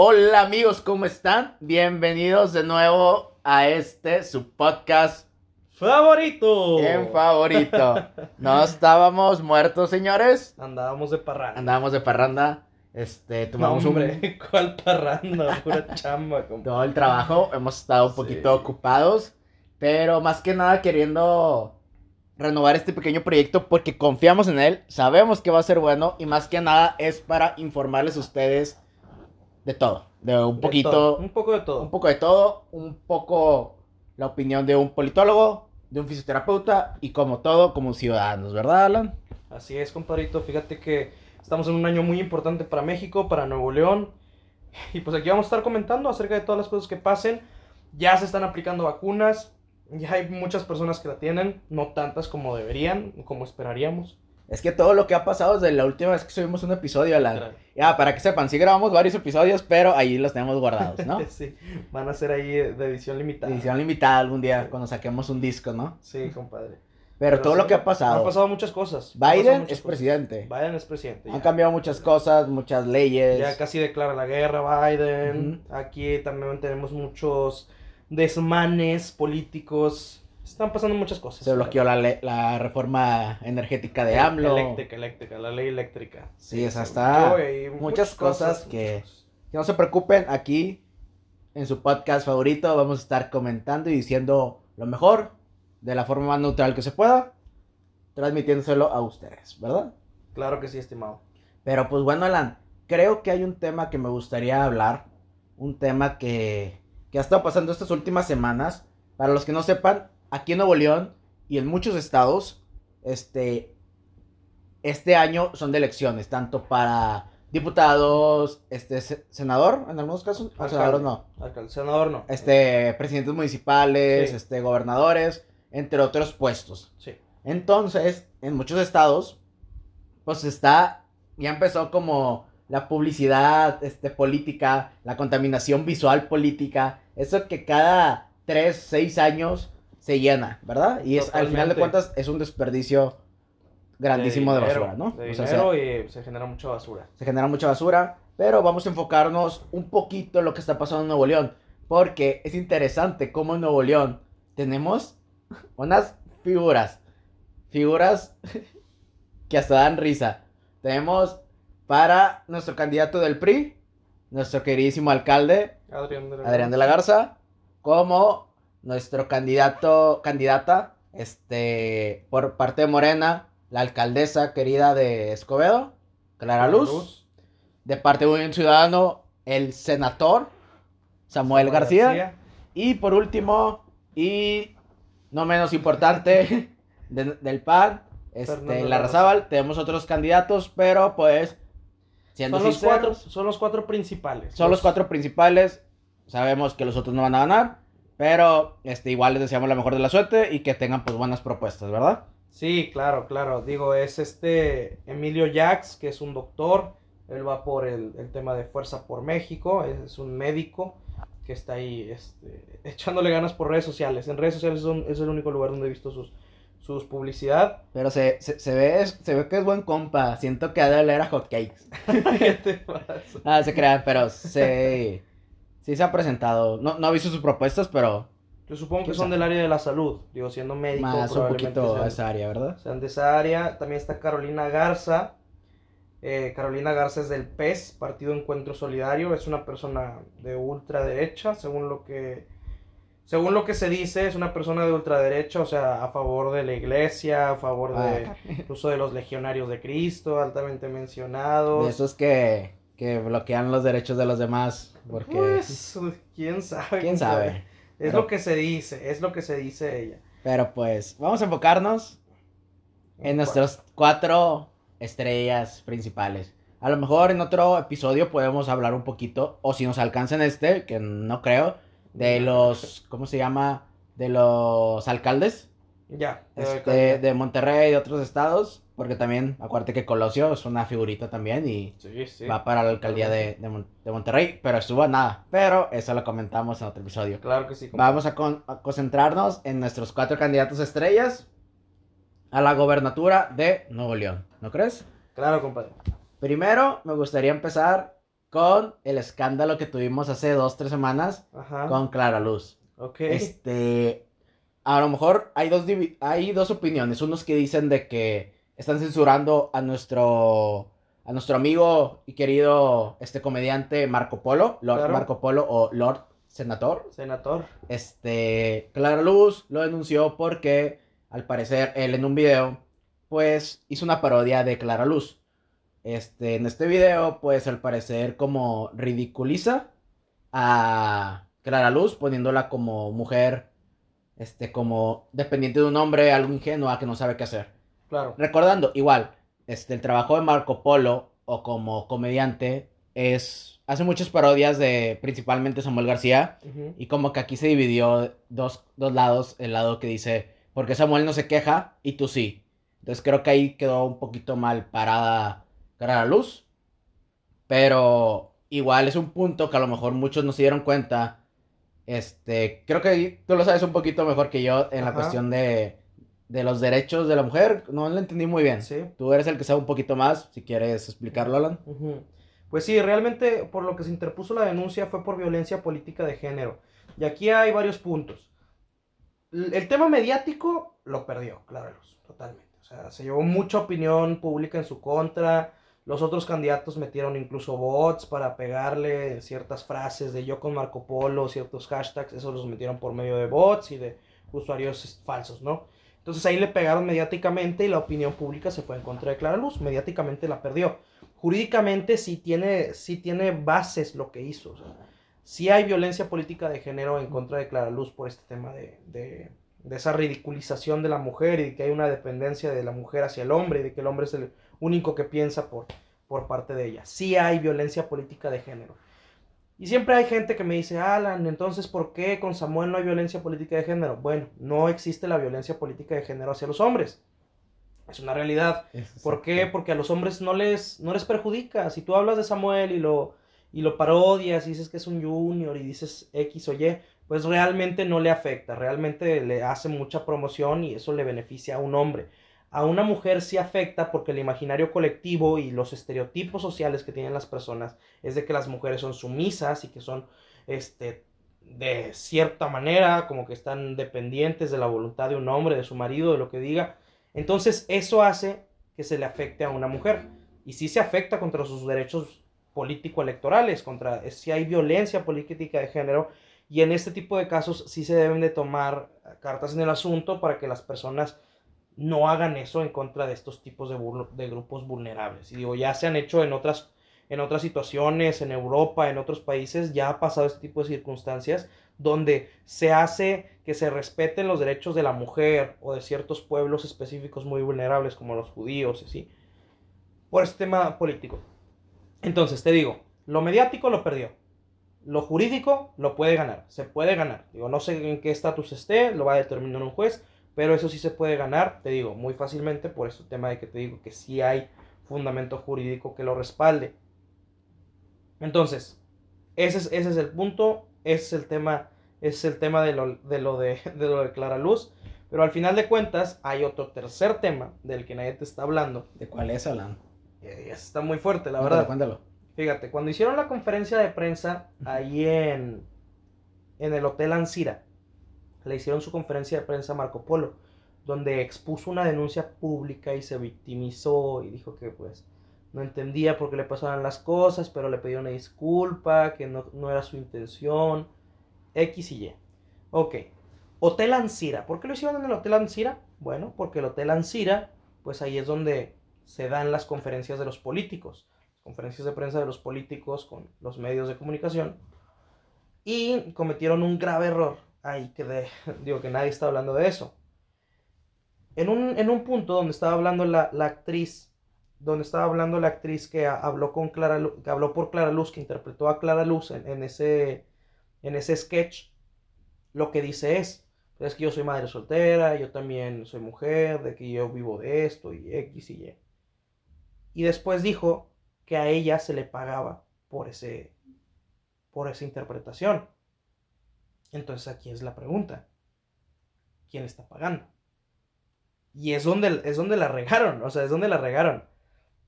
Hola amigos, ¿cómo están? Bienvenidos de nuevo a este, su podcast favorito. en favorito. No estábamos muertos, señores. Andábamos de parranda. Andábamos de parranda. Este, No, tomamos un hombre, ¿cuál parranda? Pura chamba, todo el trabajo. Hemos estado un poquito Sí. ocupados. Pero más que nada queriendo renovar este pequeño proyecto porque confiamos en él. Sabemos que va a ser bueno. Y más que nada es para informarles a ustedes de todo. De un De poquito. todo, Un poco de todo. un poco de todo, un poco la opinión de un politólogo, de un fisioterapeuta y como todo, como ciudadanos, ¿verdad, Alan? Así es, compadrito. Fíjate que estamos en un año muy importante para México, para Nuevo León. Y pues aquí vamos a estar comentando acerca de todas las cosas que pasen. Ya se están aplicando vacunas. Ya hay muchas personas que la tienen. No tantas como deberían, como esperaríamos. Es que todo lo que ha pasado desde la última vez que subimos un episodio, Alan. Literal. Ya, para que sepan, sí grabamos varios episodios, pero ahí los tenemos guardados, ¿no? Sí, van a ser ahí de edición limitada. Edición limitada algún día cuando saquemos un disco, ¿no? Sí, compadre. Pero, todo sí, lo que ha pasado. Han pasado muchas cosas. Biden muchas es cosas. presidente. Biden es presidente. Han cambiado muchas cosas, muchas leyes. Ya casi declara la guerra Biden. Aquí también tenemos muchos desmanes políticos. Están pasando muchas cosas. Se bloqueó la, le- la reforma energética de AMLO. Eléctrica, eléctrica, la ley eléctrica. Sí, esa está- muchas cosas que- muchas cosas. Que no se preocupen, aquí en su podcast favorito vamos a estar comentando y diciendo lo mejor de la forma más neutral que se pueda, transmitiéndoselo a ustedes, ¿verdad? Claro que sí, estimado. Pero pues bueno, Alan, creo que hay un tema que me gustaría hablar, un tema que, que ha estado pasando estas últimas semanas. Para los que no sepan, aquí en Nuevo León y en muchos estados, este, este año son de elecciones, tanto para diputados, este, se- senador, en algunos casos, Alcalde. senadores no, Alcalde, senador no. este, presidentes municipales, Sí. este, gobernadores, entre otros puestos. Sí. Entonces, en muchos estados, pues está, ya empezó como la publicidad, este, política, la contaminación visual política, eso que cada tres, seis años se llena, ¿verdad? Y es, al final de cuentas, es un desperdicio grandísimo de, dinero, basura, ¿no? De O sea, dinero se, y se genera mucha basura. se genera mucha basura, pero vamos a enfocarnos un poquito en lo que está pasando en Nuevo León, porque es interesante cómo en Nuevo León tenemos unas figuras, figuras que hasta dan risa. Tenemos para nuestro candidato del PRI, nuestro queridísimo alcalde Adrián de la, Adrián de la Garza, como nuestro candidato, candidata, este, por parte de Morena, la alcaldesa querida de Escobedo, Clara Luz, de parte de un ciudadano, el senador Samuel, García, y por último, y no menos importante, de- del PAN, este, Fernando Larrazábal, tenemos otros candidatos, pero pues, siendo Son los, sinceros, cuatro, son los cuatro principales. son los cuatro principales. Sabemos que los otros no van a ganar. Pero este, igual les deseamos la mejor de la suerte y que tengan pues buenas propuestas, ¿verdad? Sí, claro, claro. Digo, es este Emilio Jax, que es un doctor. Él va por el, el tema de Fuerza por México. Es un médico que está ahí este, echándole ganas por redes sociales. En redes sociales son- es el único lugar donde he visto sus, sus publicidad. Pero se, se, se ve, se ve que es buen compa. Siento que ha de leer a hotcakes. ¿Qué te pasa? Ah, se crean, pero sí, sí se ha presentado. No, no he visto sus propuestas, pero Yo supongo que ¿Quién son sabe? del área de la salud. Digo, siendo médico, más un probablemente poquito sean- a esa área, ¿verdad? sean de esa área. También está Carolina Garza. Eh, Carolina Garza es del PES, Partido Encuentro Solidario. Es una persona de ultraderecha, según lo que, según lo que se dice, es una persona de ultraderecha, o sea, a favor de la iglesia, a favor de Ah, incluso de los legionarios de Cristo, altamente mencionados. de esos que, que bloquean los derechos de los demás. Porque, Pues, quién sabe. quién sabe. Es Pero- lo que se dice, es lo que se dice ella. Pero pues, vamos a enfocarnos en nuestras cuatro estrellas principales. A lo mejor en otro episodio podemos hablar un poquito, o si nos alcanza en este, que no creo, de los, ¿cómo se llama? De los alcaldes Ya. este, de Monterrey y de otros estados, porque también, acuérdate que Colosio es una figurita también y Sí, sí. va para la alcaldía de, de Mon- de Monterrey, pero estuvo a nada. Pero eso lo comentamos en otro episodio. Claro que sí. compadre. Vamos a, con- a concentrarnos en nuestros cuatro candidatos estrellas a la gobernatura de Nuevo León, ¿no crees? Claro, compadre. Primero, me gustaría empezar con el escándalo que tuvimos hace dos, tres semanas Ajá. con Clara Luz. Ok. Este, a lo mejor hay dos, hay dos opiniones. Unos que dicen de que están censurando a nuestro, a nuestro amigo y querido este comediante Marco Polo, Lord Claro. Marco Polo o Lord Senator. Senador. Este, Clara Luz lo denunció porque, al parecer, él en un video, pues, hizo una parodia de Clara Luz. Este, en este video, pues, al parecer, como ridiculiza a Clara Luz, poniéndola como mujer, este, como dependiente de un hombre, algo ingenua que no sabe qué hacer. Claro. Recordando, igual, este, el trabajo de Marco Polo, o como comediante, es, hace muchas parodias de, principalmente Samuel García, y como que aquí se dividió dos, dos lados, el lado que dice, porque Samuel no se queja y tú sí. Entonces creo que ahí quedó un poquito mal parada cara a la luz. Pero igual es un punto que a lo mejor muchos no se dieron cuenta. Este, creo que tú lo sabes un poquito mejor que yo en la cuestión de, de los derechos de la mujer. No lo entendí muy bien. Sí. Tú eres el que sabe un poquito más, si quieres explicarlo, Alan. Pues sí, realmente por lo que se interpuso la denuncia fue por violencia política de género. Y aquí hay varios puntos. El tema mediático lo perdió, claro, totalmente. O sea, se llevó mucha opinión pública en su contra. Los otros candidatos metieron incluso bots para pegarle ciertas frases de yo con Marco Polo, ciertos hashtags, esos los metieron por medio de bots y de usuarios falsos, ¿no? Entonces ahí le pegaron mediáticamente y la opinión pública se fue en contra de Clara Luz. Mediáticamente la perdió jurídicamente sí tiene, sí tiene bases lo que hizo. O sea, sí hay violencia política de género en contra de Clara Luz por este tema de, de, esa ridiculización de la mujer y de que hay una dependencia de la mujer hacia el hombre y de que el hombre es el único que piensa por, por parte de ella. Sí hay violencia política de género. Y siempre hay gente que me dice, Alan, entonces, ¿por qué con Samuel no hay violencia política de género? Bueno, no existe la violencia política de género hacia los hombres. Es una realidad. ¿Por qué? Porque a los hombres no les, no les perjudica. Si tú hablas de Samuel y lo, y lo parodias y dices que es un junior y dices X o Y, pues realmente no le afecta. Realmente le hace mucha promoción y eso le beneficia a un hombre. A una mujer sí afecta porque el imaginario colectivo y los estereotipos sociales que tienen las personas es de que las mujeres son sumisas y que son este de cierta manera como que están dependientes de la voluntad de un hombre, de su marido, de lo que diga. Entonces eso hace que se le afecte a una mujer. Y sí se afecta contra sus derechos político-electorales, contra si hay violencia política de género. Y en este tipo de casos sí se deben de tomar cartas en el asunto para que las personas no hagan eso en contra de estos tipos de, grupos vulnerables. Y digo, ya se han hecho en otras, en otras situaciones, en Europa, en otros países, ya ha pasado este tipo de circunstancias donde se hace que se respeten los derechos de la mujer o de ciertos pueblos específicos muy vulnerables como los judíos, y así, por este tema político. Entonces, te digo, lo mediático lo perdió. Lo jurídico lo puede ganar, se puede ganar. Digo, no sé en qué estatus esté, lo va a determinar un juez, pero eso sí se puede ganar, te digo, muy fácilmente por este tema de que te digo que sí hay fundamento jurídico que lo respalde. Entonces, ese es, ese es el punto, ese es el tema, ese es el tema de lo de, lo de, de lo de Clara Luz. Pero al final de cuentas, hay otro tercer tema del que nadie te está hablando. ¿De cuál es, Alan? Eh, está muy fuerte, la verdad. Cuéntalo. Fíjate, cuando hicieron la conferencia de prensa ahí en, en el Hotel Ancira, le hicieron su conferencia de prensa a Marco Polo, donde expuso una denuncia pública y se victimizó y dijo que pues no entendía por qué le pasaban las cosas, pero le pidió una disculpa, que no, no era su intención, X y Y. Ok, Hotel Ancira. ¿Por qué lo hicieron en el Hotel Ancira? Bueno, porque el Hotel Ancira, pues ahí es donde se dan las conferencias de los políticos conferencias de prensa de los políticos con los medios de comunicación y cometieron un grave error ahí que de- digo que nadie está hablando de eso. En un, en un punto donde estaba hablando la, la actriz, donde estaba hablando la actriz que ha- habló con Clara habló por Clara Luz, que interpretó a Clara Luz en, en ese en ese sketch, lo que dice es, es que yo soy madre soltera, yo también soy mujer, de que yo vivo de esto y X y Y. Y después dijo que a ella se le pagaba por ese por esa interpretación. Entonces aquí es la pregunta. ¿Quién está pagando? Y es donde, es donde la regaron, o sea, es donde la regaron.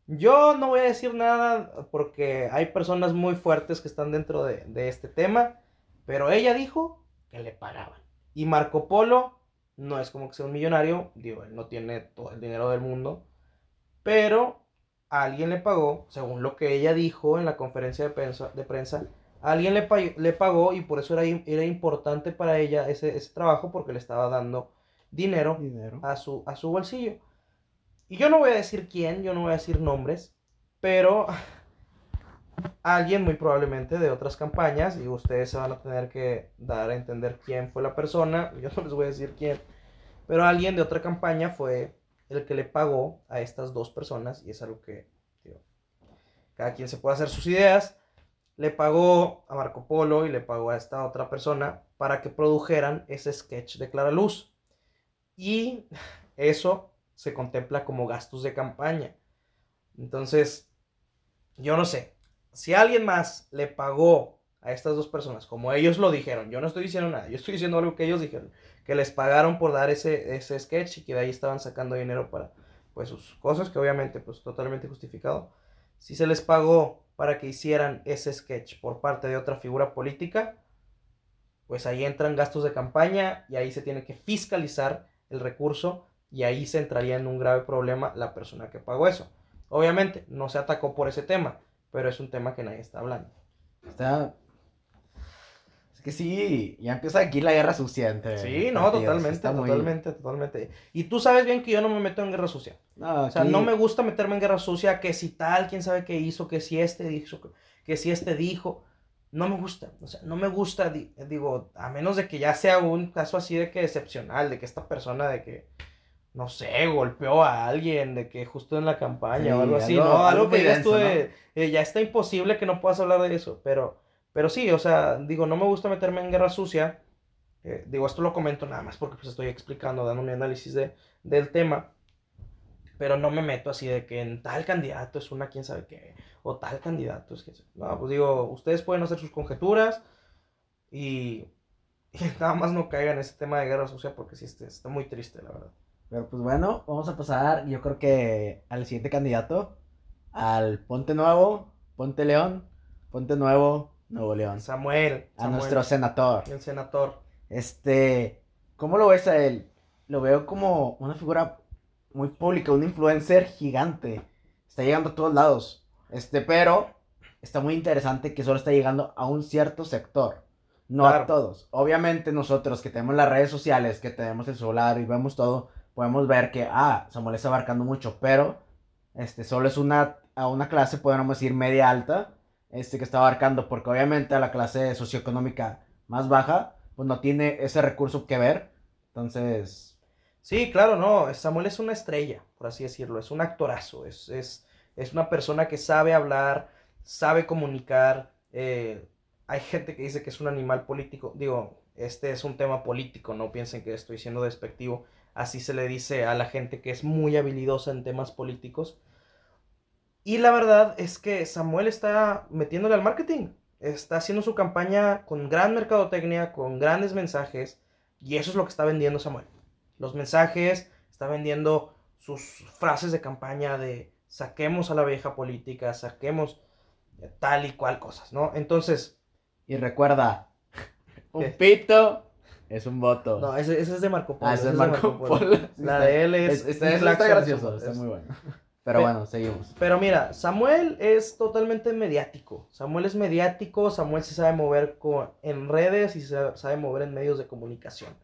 Yo no voy a decir nada porque hay personas muy fuertes que están dentro de, de este tema, pero ella dijo que le pagaban. Y Marco Polo no es como que sea un millonario, digo, él no tiene todo el dinero del mundo, pero alguien le pagó, según lo que ella dijo en la conferencia de prensa, de prensa alguien le, le pagó y por eso era, era importante para ella ese, ese, trabajo porque le estaba dando dinero, dinero. A, su, a su bolsillo. Y yo no voy a decir quién, yo no voy a decir nombres, pero alguien muy probablemente de otras campañas y ustedes se van a tener que dar a entender quién fue la persona, yo no les voy a decir quién, pero alguien de otra campaña fue el que le pagó a estas dos personas y es algo que cada quien se puede hacer sus ideas. Le pagó a Marco Polo y le pagó a esta otra persona para que produjeran ese sketch de Clara Luz. Y eso se contempla como gastos de campaña. Entonces, yo no sé, si alguien más le pagó a estas dos personas, como ellos lo dijeron, yo no estoy diciendo nada, yo estoy diciendo algo que ellos dijeron, que les pagaron por dar ese, ese sketch y que de ahí estaban sacando dinero para pues sus cosas, que obviamente pues totalmente justificado. Si se les pagó para que hicieran ese sketch por parte de otra figura política, pues ahí entran gastos de campaña y ahí se tiene que fiscalizar el recurso y ahí se entraría en un grave problema la persona que pagó eso. Obviamente no se atacó por ese tema, pero es un tema que nadie está hablando. Está es que sí, ya empieza aquí la guerra sucia entre. Sí, no, totalmente, totalmente, totalmente. Y tú sabes bien que yo no me meto en guerra sucia. No, O sea, no me gusta meterme en guerra sucia, que si tal, quién sabe qué hizo, que si este dijo, que si este dijo. No me gusta, o sea, no me gusta, digo, a menos de que ya sea un caso así de que excepcional, de que esta persona, de que, no sé, golpeó a alguien, de que justo en la campaña o algo así, ¿no? Algo, que ya estuve, eh, ya está imposible que no puedas hablar de eso, pero pero sí, o sea, digo, no me gusta meterme en guerra sucia. Eh, digo, esto lo comento nada más porque pues estoy explicando, dando mi análisis de, del tema. Pero no me meto así de que en tal candidato es una quién sabe qué. O tal candidato es que... No, pues digo, ustedes pueden hacer sus conjeturas. Y, nada más no caigan en ese tema de guerra sucia porque sí este, está muy triste, la verdad. Pero pues bueno, vamos a pasar, yo creo que al siguiente candidato. Al Ponte Nuevo, Ponte León, Ponte Nuevo, Nuevo León. Samuel. A nuestro senador. El senador. Este, ¿cómo lo ves a él? Lo veo como una figura muy pública, un influencer gigante. Está llegando a todos lados. Este, pero está muy interesante que solo está llegando a un cierto sector. No a todos. Obviamente nosotros que tenemos las redes sociales, que tenemos el celular y vemos todo, podemos ver que, ah, Samuel está abarcando mucho, pero este, solo es una, a una clase, podemos decir, media alta este, que está abarcando, porque obviamente a la clase socioeconómica más baja, pues no tiene ese recurso que ver. Entonces... Sí, claro, no, Samuel es una estrella, por así decirlo, es un actorazo, es, es, es una persona que sabe hablar, sabe comunicar. Eh, hay gente que dice que es un animal político, digo, este es un tema político, no piensen que estoy siendo despectivo, así se le dice a la gente que es muy habilidosa en temas políticos. Y la verdad es que Samuel está metiéndole al marketing. Está haciendo su campaña con gran mercadotecnia, con grandes mensajes. Y eso es lo que está vendiendo Samuel. Los mensajes, está vendiendo sus frases de campaña de saquemos a la vieja política, saquemos tal y cual cosas, ¿no? Entonces... Y recuerda, un pito es un voto. No, ese, es de Marco Polo. Ah, ese es de Marco, Polo. La de él es... está, gracioso, está muy bueno. Pero bueno, seguimos. Pero mira, Samuel es totalmente mediático. Samuel es mediático, Samuel se sabe mover con, en redes y se sabe mover en medios de comunicación.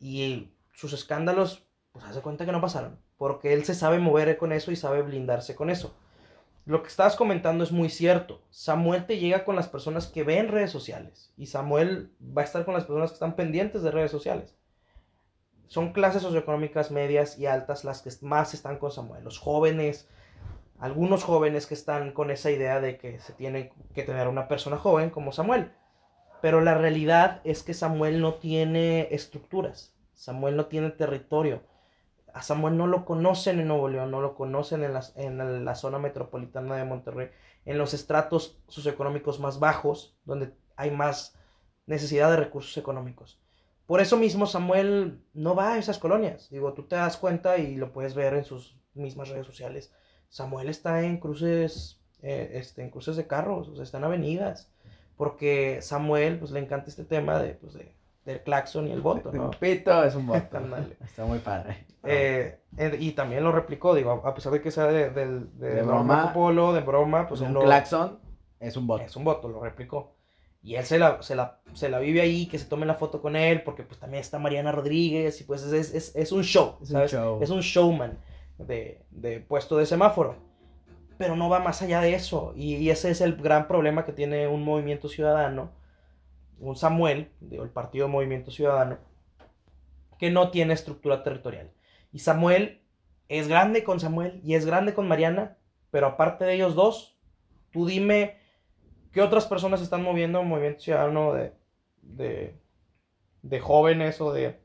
Y sus escándalos, pues hace cuenta que no pasaron. Porque él se sabe mover con eso y sabe blindarse con eso. Lo que estabas comentando es muy cierto. Samuel te llega con las personas que ven redes sociales. Y Samuel va a estar con las personas que están pendientes de redes sociales son clases socioeconómicas medias y altas las que más están con Samuel. Los jóvenes, algunos jóvenes que están con esa idea de que se tiene que tener una persona joven como Samuel. Pero la realidad es que Samuel no tiene estructuras, Samuel no tiene territorio. A Samuel no lo conocen en Nuevo León, no lo conocen en la, en la zona metropolitana de Monterrey, en los estratos socioeconómicos más bajos, donde hay más necesidad de recursos económicos. Por eso mismo Samuel no va a esas colonias. Digo, tú te das cuenta y lo puedes ver en sus mismas redes sociales. Samuel está en cruces, eh, este, en cruces de carros, o sea, está en avenidas. Porque Samuel, pues le encanta este tema de, pues, de, del claxon y el voto, ¿no? Pito es un voto. Está muy padre. Eh, y también lo replicó, digo, a pesar de que sea de, de, de, De broma. Polo, de broma, pues un lo- claxon es un voto. es un voto, lo replicó. Y él se la, se la, se la vive ahí, que se tome la foto con él, porque pues también está Mariana Rodríguez, y pues es, es, es un show, Es un ¿sabes? show. Es un showman de, de puesto de semáforo. Pero no va más allá de eso. Y, y ese es el gran problema que tiene un movimiento ciudadano, un Samuel, digo, el partido Movimiento Ciudadano, que no tiene estructura territorial. Y Samuel es grande con Samuel y es grande con Mariana, pero aparte de ellos dos, tú dime qué otras personas están moviendo un movimiento ciudadano de, de, de jóvenes o de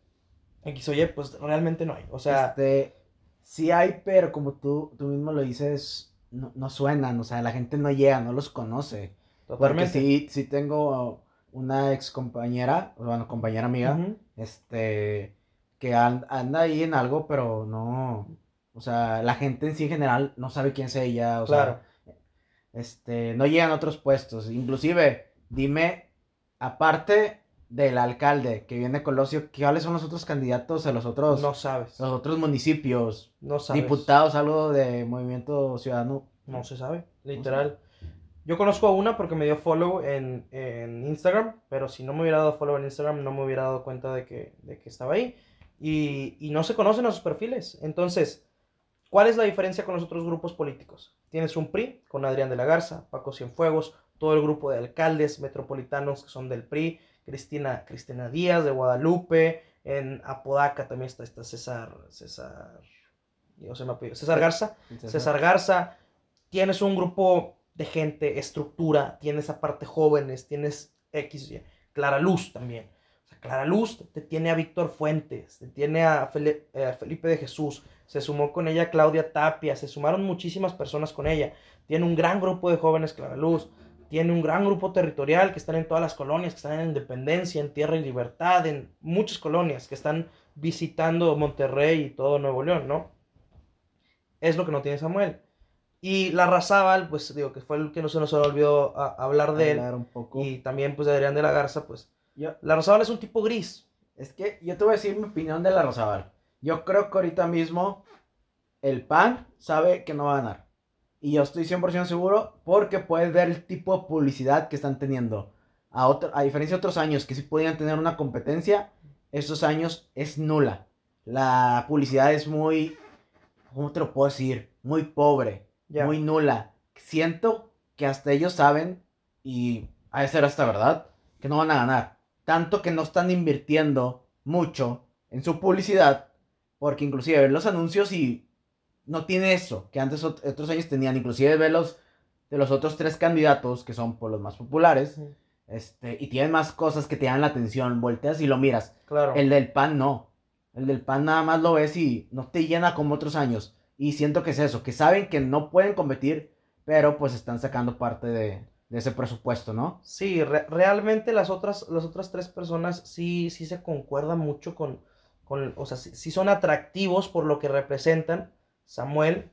X o Y, pues realmente no hay. O sea, este, sí hay, pero como tú, tú mismo lo dices, no, no suenan, o sea, la gente no llega, no los conoce. Porque sí, sí tengo una ex compañera, bueno, compañera amiga, este, que an- anda ahí en algo, pero no, o sea, la gente en sí en general no sabe quién es ella, o Claro. sea, este, no llegan a otros puestos. Inclusive, dime, aparte del alcalde que viene Colosio, ¿cuáles son los otros candidatos a los otros, No sabes. los otros municipios? No sabes. Diputados, algo de Movimiento Ciudadano. No se sabe, literal. Yo conozco a una porque me dio follow en, en Instagram, pero si no me hubiera dado follow en Instagram no me hubiera dado cuenta de que, de que estaba ahí. Y, y no se conocen a sus perfiles. Entonces, ¿cuál es la diferencia con los otros grupos políticos? Tienes un PRI con Adrián de la Garza, Paco Cienfuegos, todo el grupo de alcaldes metropolitanos que son del PRI, Cristina, Cristina Díaz de Guadalupe, en Apodaca también está, está César, César, yo se me apellido, César Garza. César Garza, tienes un grupo de gente, estructura, tienes aparte jóvenes, tienes X, Clara Luz también. Clara Luz te tiene a Víctor Fuentes, te tiene a, eh, a Felipe de Jesús, se sumó con ella Claudia Tapia, se sumaron muchísimas personas con ella. Tiene un gran grupo de jóvenes Clara Luz, tiene un gran grupo territorial que están en todas las colonias, que están en Independencia, en Tierra y Libertad, en muchas colonias que están visitando Monterrey y todo Nuevo León, ¿no? Es lo que no tiene Samuel. Y la Razábal, pues digo que fue el que no se nos olvidó a- hablar de él. Hablar un poco. Y también pues de Adrián de la Garza, pues Yo, la Razábal es un tipo gris. Es que yo te voy a decir mi opinión de la Rosabal. Yo creo que ahorita mismo el PAN sabe que no va a ganar. Y yo estoy 100% seguro porque puedes ver el tipo de publicidad que están teniendo. A, otro- a diferencia de otros años que sí podían tener una competencia, estos años es nula. La publicidad es muy, ¿cómo te lo puedo decir? Muy pobre, muy nula. Siento que hasta ellos saben, y a de ser hasta verdad, que no van a ganar. Tanto que no están invirtiendo mucho en su publicidad, porque inclusive ven los anuncios y no tiene eso, que antes ot- otros años tenían. Inclusive ven los de los otros tres candidatos, que son por los más populares, este, y tienen más cosas que te llaman la atención, volteas y lo miras. Claro. El del pan no. El del pan nada más lo ves y no te llena como otros años. Y siento que es eso, que saben que no pueden competir, pero pues están sacando parte de, de ese presupuesto, ¿no? Sí, re- realmente las otras, las otras tres personas sí, sí se concuerdan mucho con, con o sea, sí, sí son atractivos por lo que representan. Samuel,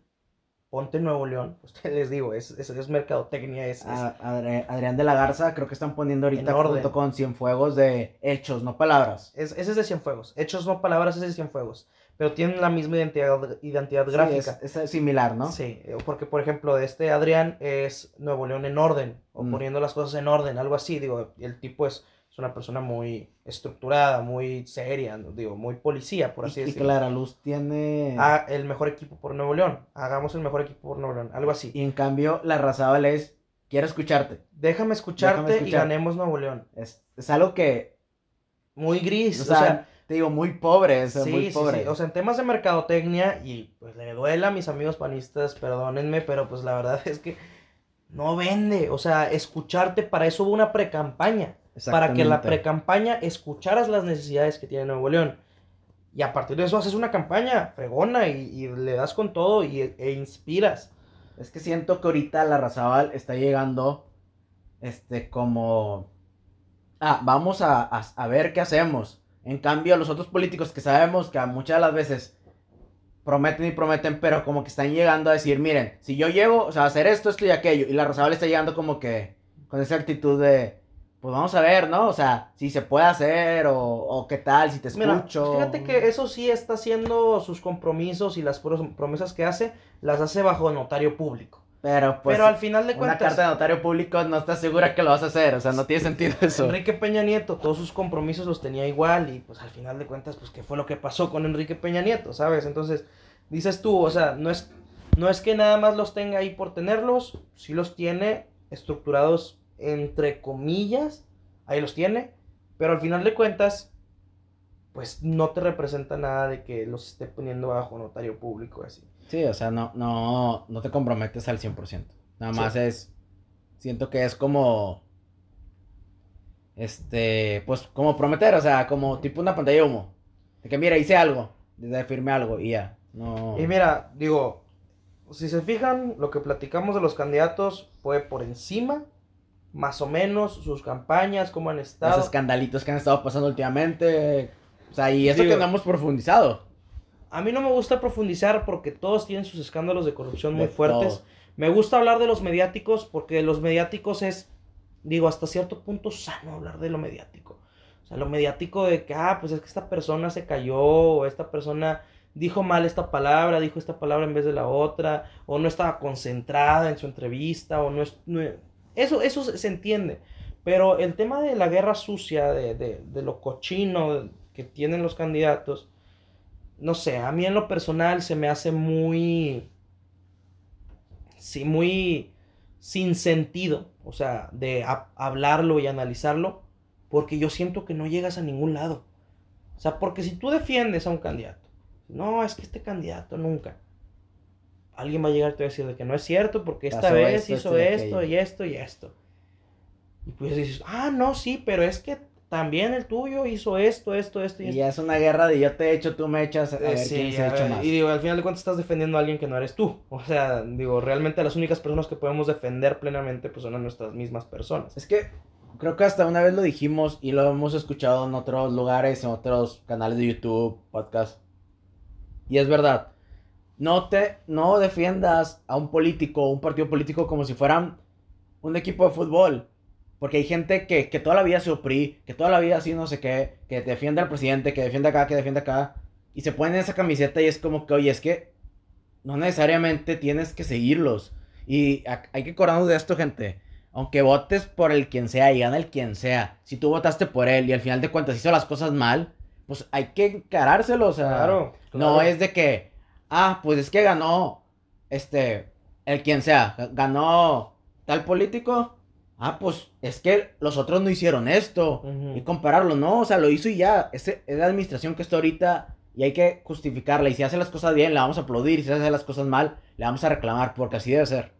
ponte Nuevo León, ustedes les digo, es, es, es mercadotecnia, es, es- A- Adri- Adrián de la Garza creo que están poniendo ahorita En orden. junto con Cienfuegos de hechos, no palabras. es- ese es de Cienfuegos. Hechos no palabras, ese es de Cienfuegos. Pero tienen la misma identidad, identidad Sí, gráfica. es, es similar, ¿no? Sí, eh, porque por ejemplo, este Adrián es Nuevo León en orden, o Mm. poniendo las cosas en orden, algo así, digo, el tipo es, es una persona muy estructurada, muy seria, digo, muy policía, por así y, y decirlo. Clara Luz tiene... Ah, el mejor equipo por Nuevo León, hagamos el mejor equipo por Nuevo León, algo así. Y en cambio, la Razábal es, quiero escucharte. Déjame escucharte Déjame y ganemos Nuevo León. Es, es algo que, Muy gris, o sea, te digo, muy pobre, o sea, sí, muy pobre. sí, o sea, en temas de mercadotecnia, y pues le duela a mis amigos panistas, perdónenme, pero pues la verdad es que no vende, o sea, escucharte, para eso hubo una pre-campaña. para que la pre-campaña escucharas las necesidades que tiene Nuevo León. Y a partir de eso haces una campaña fregona y, y le das con todo y, e inspiras. Es que siento que ahorita la Razabal está llegando, este, como, ah, vamos a, a- a ver qué hacemos. En cambio, los otros políticos que sabemos que a muchas de las veces, prometen y prometen, pero como que están llegando a decir, miren, si yo llego, o sea, a hacer esto, esto y aquello, y la Rosabal está llegando como que con esa actitud de, pues vamos a ver, ¿no? O sea, si se puede hacer o, o qué tal, si te Mira, escucho. fíjate que eso sí está haciendo sus compromisos y las promesas que hace, las hace bajo notario público. Pero pues, Pero al final de una cuentas, carta de notario público no estás segura que lo vas a hacer, o sea, no tiene sentido eso. Enrique Peña Nieto, todos sus compromisos los tenía igual y pues al final de cuentas, pues qué fue lo que pasó con Enrique Peña Nieto, ¿sabes? Entonces, dices tú, o sea, no es, no es que nada más los tenga ahí por tenerlos, sí los tiene estructurados entre comillas, ahí los tiene, pero al final de cuentas, pues no te representa nada de que los esté poniendo bajo notario público así. Sí, o sea, no, no, no te comprometes al 100%. Nada Sí. más es, siento que es como, este, pues como prometer, o sea, como tipo una pantalla de humo. De que mira, hice algo, de firme algo y ya. No. Y mira, digo, si se fijan, lo que platicamos de los candidatos fue por encima, más o menos, sus campañas, cómo han Los estado. escandalitos que han estado pasando últimamente. O sea, y eso Digo- que no hemos profundizado. A mí no me gusta profundizar porque todos tienen sus escándalos de corrupción muy fuertes. todo. Me gusta hablar de los mediáticos porque los mediáticos es, digo, hasta cierto punto sano hablar de lo mediático. O sea, lo mediático de que, ah, pues es que esta persona se cayó, o esta persona dijo mal esta palabra, dijo esta palabra en vez de la otra, o no estaba concentrada en su entrevista, o no es... no eso, eso se, se entiende. Pero el tema de la guerra sucia, de, de, de lo cochino que tienen los candidatos, no sé, a mí en lo personal se me hace muy sí, muy sin sentido, o sea, de ha- hablarlo y analizarlo, porque yo siento que no llegas a ningún lado. O sea, porque si tú defiendes a un candidato, no, es que este candidato nunca, alguien va a llegar y te va a decir de que no es cierto, porque esta Pasó vez esto, hizo esto y esto aquello. y esto y esto. Y pues dices, ah, no, sí, pero es que también el tuyo hizo esto, esto, esto y Y esto. ya es una guerra de yo te echo, tú me echas, a Eh, ver sí, quién se a echa ver, más. Y digo, al final de cuentas estás defendiendo a alguien que no eres tú. O sea, digo, realmente las únicas personas que podemos defender plenamente pues son a nuestras mismas personas. Es que creo que hasta una vez lo dijimos y lo hemos escuchado en otros lugares, en otros canales de YouTube, podcast. Y es verdad. No te no defiendas a un político o un partido político como si fueran un equipo de fútbol. Porque hay gente que, que toda la vida se opri, que toda la vida así no sé qué, que defiende al presidente, que defiende acá, que defiende acá. Y se ponen esa camiseta y es como que, oye, es que no necesariamente tienes que seguirlos. Y ha- hay que acordarnos de esto, gente. Aunque votes por el quien sea y gane el quien sea, si tú votaste por él y al final de cuentas hizo las cosas mal, pues hay que encarárselo, o sea, Claro, no claro. es de que, ah, pues es que ganó, este, el quien sea, ganó tal político, ah, pues es que los otros no hicieron esto, y compararlo, no, o sea, lo hizo y ya, Ese- es la administración que está ahorita y hay que justificarla, y si hace las cosas bien, le vamos a aplaudir, y si hace las cosas mal, le vamos a reclamar, porque así debe ser.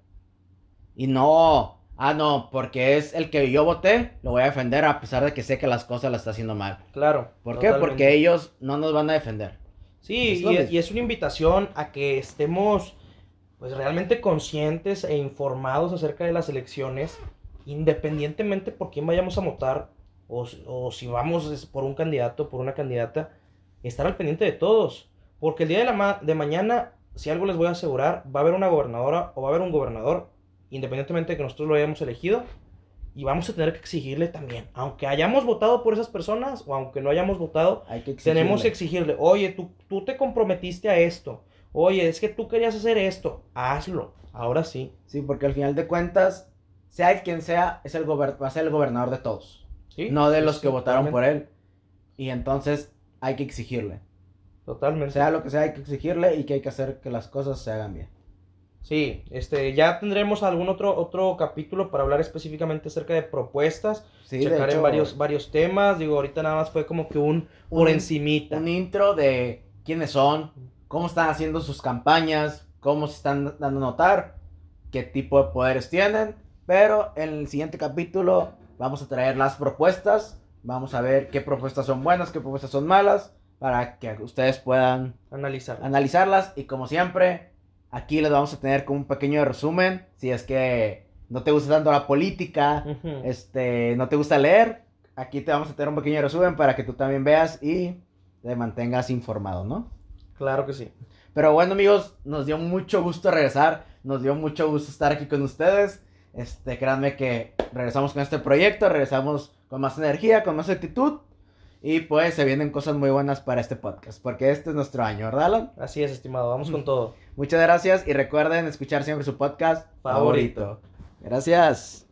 Y no, ah, no, porque es el que yo voté, lo voy a defender a pesar de que sé que las cosas las está haciendo mal. Claro. ¿Por qué? Porque ellos no nos van a defender. Sí, y, y es una invitación a que estemos pues realmente conscientes e informados acerca de las elecciones, independientemente por quién vayamos a votar o, o si vamos por un candidato, por una candidata, estar al pendiente de todos. Porque el día de, la ma- de mañana, si algo les voy a asegurar, va a haber una gobernadora o va a haber un gobernador, independientemente de que nosotros lo hayamos elegido, y vamos a tener que exigirle también, aunque hayamos votado por esas personas o aunque no hayamos votado, Hay que tenemos que exigirle. exigirle, oye, tú, tú te comprometiste a esto, oye, es que tú querías hacer esto, hazlo, ahora sí. Sí, porque al final de cuentas, sea el quien sea, es el va a ser el gobernador de todos. ¿sí? No de los sí, que votaron por él. Y entonces hay que exigirle. Totalmente. Sea lo que sea, hay que exigirle y que hay que hacer que las cosas se hagan bien. Sí, este, ya tendremos algún otro, otro capítulo para hablar específicamente acerca de propuestas, Sí, de checar en hecho, varios, varios temas, digo, ahorita nada más fue como que un por Un- encimita. un intro de quiénes son, cómo están haciendo sus campañas, cómo se están dando a notar, qué tipo de poderes tienen. Pero en el siguiente capítulo vamos a traer las propuestas. Vamos a ver qué propuestas son buenas, qué propuestas son malas, para que ustedes puedan Analizar. analizarlas. Y como siempre, aquí les vamos a tener como un pequeño resumen. Si es que no te gusta tanto la política, este, no te gusta leer, aquí te vamos a tener un pequeño resumen para que tú también veas y te mantengas informado, ¿no? Claro que sí. Pero bueno, amigos, nos dio mucho gusto regresar. Nos dio mucho gusto estar aquí con ustedes. Este, créanme que regresamos con este proyecto, regresamos con más energía, con más actitud. Y pues se vienen cosas muy buenas para este podcast, porque este es nuestro año, ¿verdad, Alan? Así es, estimado, vamos con todo. Muchas gracias y recuerden escuchar siempre su podcast Favorito. favorito. Gracias.